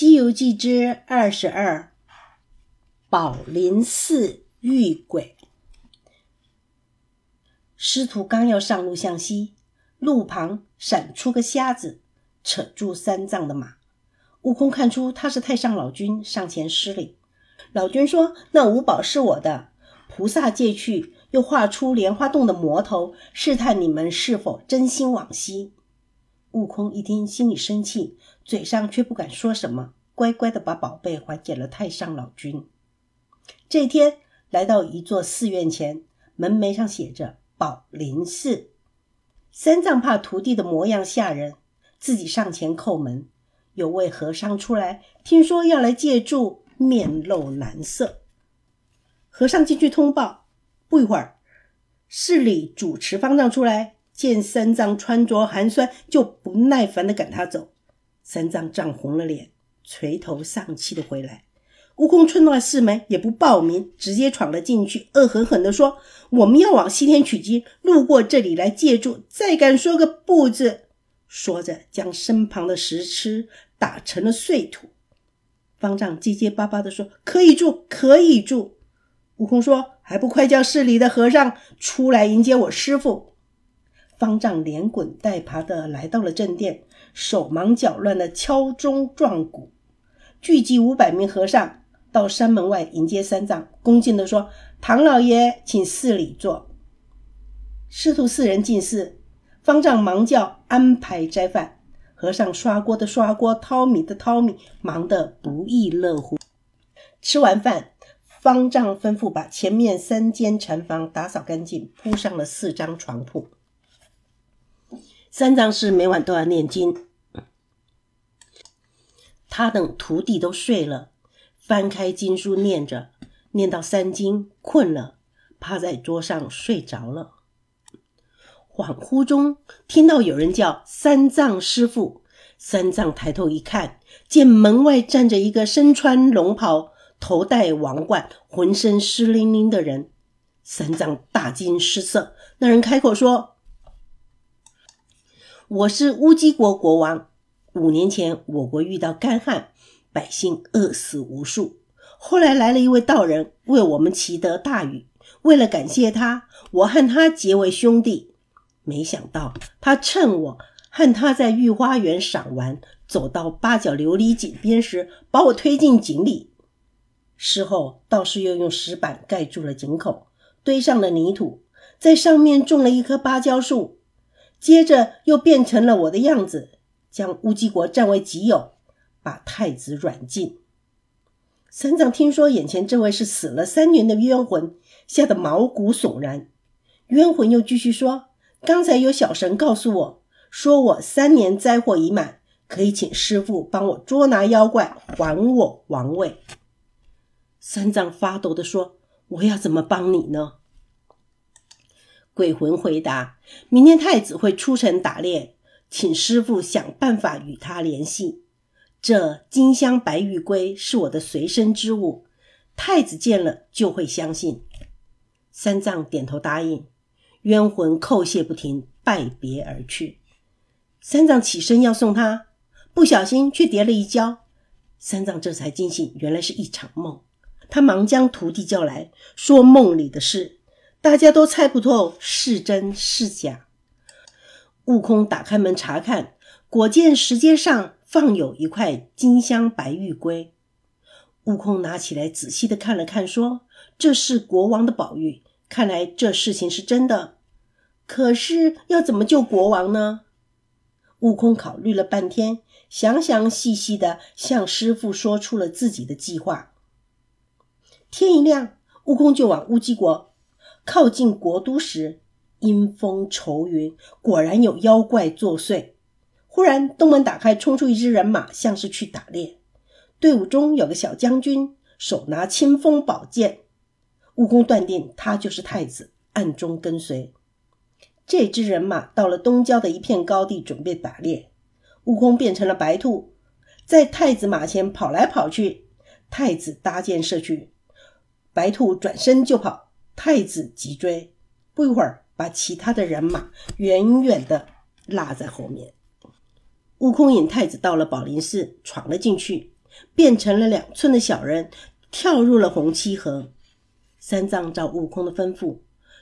西游记》之二十二，宝林寺遇鬼。师徒刚要上路向西，路旁闪出个瞎子，扯住三藏的马。悟空看出他是太上老君，上前施礼。老君说：“那五宝是我的，菩萨借去，又画出莲花洞的魔头，试探你们是否真心往西。”悟空一听，心里生气，嘴上却不敢说什么，乖乖的把宝贝还给了太上老君。这天，来到一座寺院前，门楣上写着“宝林寺”。三藏怕徒弟的模样吓人，自己上前叩门。有位和尚出来，听说要来借住，面露难色。和尚进去通报，不一会儿，寺里主持方丈出来。见三藏穿着寒酸，就不耐烦的赶他走。三藏涨红了脸，垂头丧气的回来。悟空冲到寺门，也不报名，直接闯了进去，恶狠狠地说：“我们要往西天取经，路过这里来借住，再敢说个不字！”说着，将身旁的石狮打成了碎土。方丈结结巴巴地说：“可以住，可以住。”悟空说：“还不快叫寺里的和尚出来迎接我师傅！”方丈连滚带爬的来到了正殿，手忙脚乱的敲钟撞鼓，聚集五百名和尚到山门外迎接三藏，恭敬地说：“唐老爷，请寺里坐。”师徒四人进寺，方丈忙叫安排斋饭，和尚刷锅的刷锅，淘米的淘米，忙得不亦乐乎。吃完饭，方丈吩咐把前面三间禅房打扫干净，铺上了四张床铺。三藏是每晚都要念经，他等徒弟都睡了，翻开经书念着，念到三经困了，趴在桌上睡着了。恍惚中听到有人叫三藏师傅，三藏抬头一看，见门外站着一个身穿龙袍、头戴王冠、浑身湿淋淋的人，三藏大惊失色。那人开口说。我是乌鸡国国王。五年前，我国遇到干旱，百姓饿死无数。后来来了一位道人，为我们祈得大雨。为了感谢他，我和他结为兄弟。没想到他趁我和他在御花园赏玩，走到八角琉璃井边时，把我推进井里。事后，道士又用石板盖住了井口，堆上了泥土，在上面种了一棵芭蕉树。接着又变成了我的样子，将乌鸡国占为己有，把太子软禁。三藏听说眼前这位是死了三年的冤魂，吓得毛骨悚然。冤魂又继续说：“刚才有小神告诉我，说我三年灾祸已满，可以请师傅帮我捉拿妖怪，还我王位。”三藏发抖地说：“我要怎么帮你呢？”鬼魂回答：“明天太子会出城打猎，请师傅想办法与他联系。这金镶白玉龟是我的随身之物，太子见了就会相信。”三藏点头答应，冤魂叩谢不停，拜别而去。三藏起身要送他，不小心却跌了一跤。三藏这才惊醒，原来是一场梦。他忙将徒弟叫来，说梦里的事。大家都猜不透是真是假。悟空打开门查看，果见石阶上放有一块金镶白玉龟。悟空拿起来仔细的看了看，说：“这是国王的宝玉，看来这事情是真的。可是要怎么救国王呢？”悟空考虑了半天，详详细细的向师傅说出了自己的计划。天一亮，悟空就往乌鸡国。靠近国都时，阴风愁云，果然有妖怪作祟。忽然，东门打开，冲出一支人马，像是去打猎。队伍中有个小将军，手拿青锋宝剑。悟空断定他就是太子，暗中跟随。这支人马到了东郊的一片高地，准备打猎。悟空变成了白兔，在太子马前跑来跑去。太子搭箭射去，白兔转身就跑。太子急追，不一会儿，把其他的人马远远的落在后面。悟空引太子到了宝林寺，闯了进去，变成了两寸的小人，跳入了红漆河。三藏照悟空的吩咐，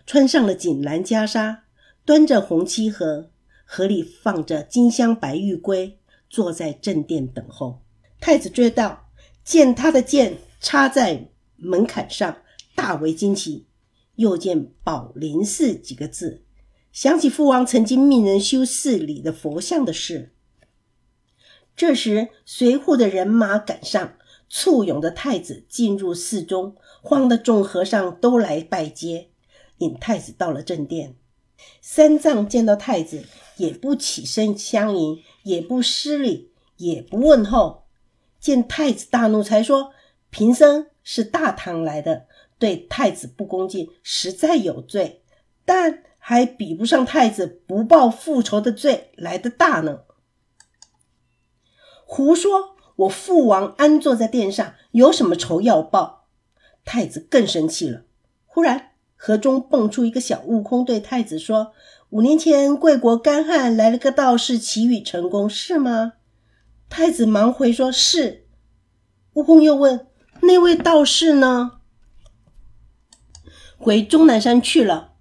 穿上了锦襕袈裟，端着红漆盒，盒里放着金香白玉龟，坐在正殿等候。太子追到，见他的剑插在门槛上，大为惊奇。又见“宝林寺”几个字，想起父王曾经命人修寺里的佛像的事。这时，随护的人马赶上，簇拥着太子进入寺中，慌得众和尚都来拜接，引太子到了正殿。三藏见到太子，也不起身相迎，也不施礼，也不问候。见太子大怒，才说：“贫僧是大唐来的。”对太子不恭敬，实在有罪，但还比不上太子不报复仇的罪来的大呢。胡说！我父王安坐在殿上，有什么仇要报？太子更生气了。忽然，河中蹦出一个小悟空，对太子说：“五年前，贵国干旱来了个道士，祈雨成功，是吗？”太子忙回说：“是。”悟空又问：“那位道士呢？”回终南山去了，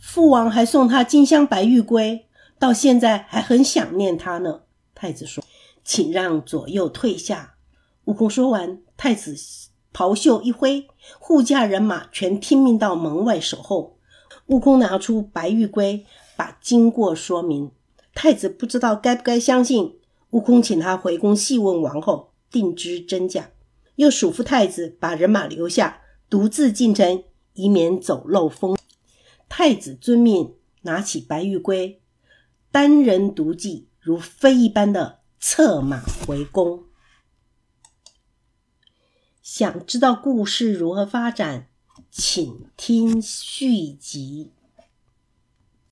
父王还送他金香白玉龟，到现在还很想念他呢。太子说：“请让左右退下。”悟空说完，太子袍袖一挥，护驾人马全听命到门外守候。悟空拿出白玉龟，把经过说明。太子不知道该不该相信。悟空请他回宫细问王后，定知真假。又嘱咐太子把人马留下，独自进城。以免走漏风。太子遵命，拿起白玉圭，单人独骑，如飞一般的策马回宫。想知道故事如何发展，请听续集。